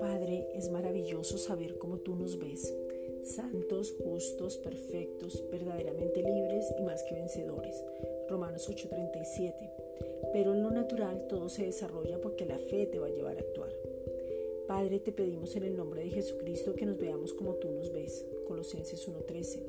Padre, es maravilloso saber cómo tú nos ves, santos, justos, perfectos, verdaderamente libres y más que vencedores. Romanos 8:37. Pero en lo natural todo se desarrolla porque la fe te va a llevar a actuar. Padre, te pedimos en el nombre de Jesucristo que nos veamos como tú nos ves. Colosenses 1:13.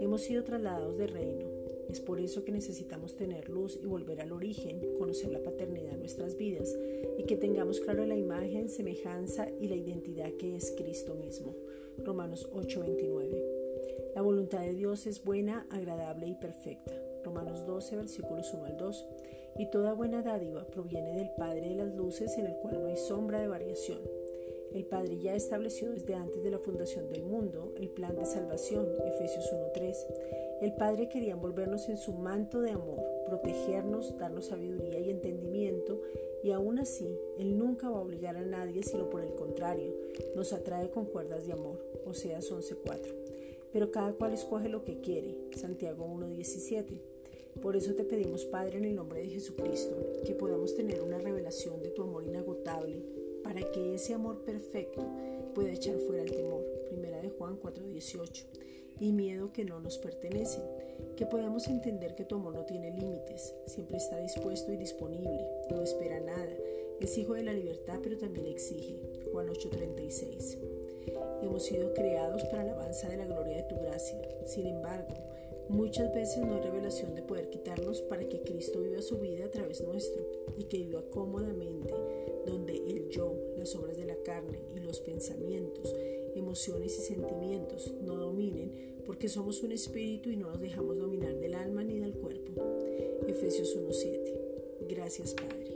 Hemos sido trasladados de reino. Es por eso que necesitamos tener luz y volver al origen, conocer la paternidad en nuestras vidas y que tengamos claro la imagen, semejanza y la identidad que es Cristo mismo. Romanos 8:29. La voluntad de Dios es buena, agradable y perfecta. Romanos 12, versículos 1 al 2. Y toda buena dádiva proviene del Padre de las luces en el cual no hay sombra de variación el Padre ya estableció desde antes de la fundación del mundo el plan de salvación, Efesios 1.3. El Padre quería envolvernos en su manto de amor, protegernos, darnos sabiduría y entendimiento, y aún así, Él nunca va a obligar a nadie, sino por el contrario, nos atrae con cuerdas de amor, Oseas 11.4. Pero cada cual escoge lo que quiere, Santiago 1.17. Por eso te pedimos, Padre, en el nombre de Jesucristo, que podamos tener una revelación de tu amor inagotable para que ese amor perfecto pueda echar fuera el temor. Primera de Juan 4:18. Y miedo que no nos pertenecen. Que podamos entender que tu amor no tiene límites, siempre está dispuesto y disponible, no espera nada. Es hijo de la libertad, pero también exige. Juan 8:36. Hemos sido creados para la alabanza de la gloria de tu gracia. Sin embargo, muchas veces no hay revelación de poder quitarnos para que Cristo viva su vida a través nuestro y que viva cómodamente donde el yo, las obras de la carne y los pensamientos, emociones y sentimientos no dominen, porque somos un espíritu y no nos dejamos dominar del alma ni del cuerpo. Efesios 1.7. Gracias Padre.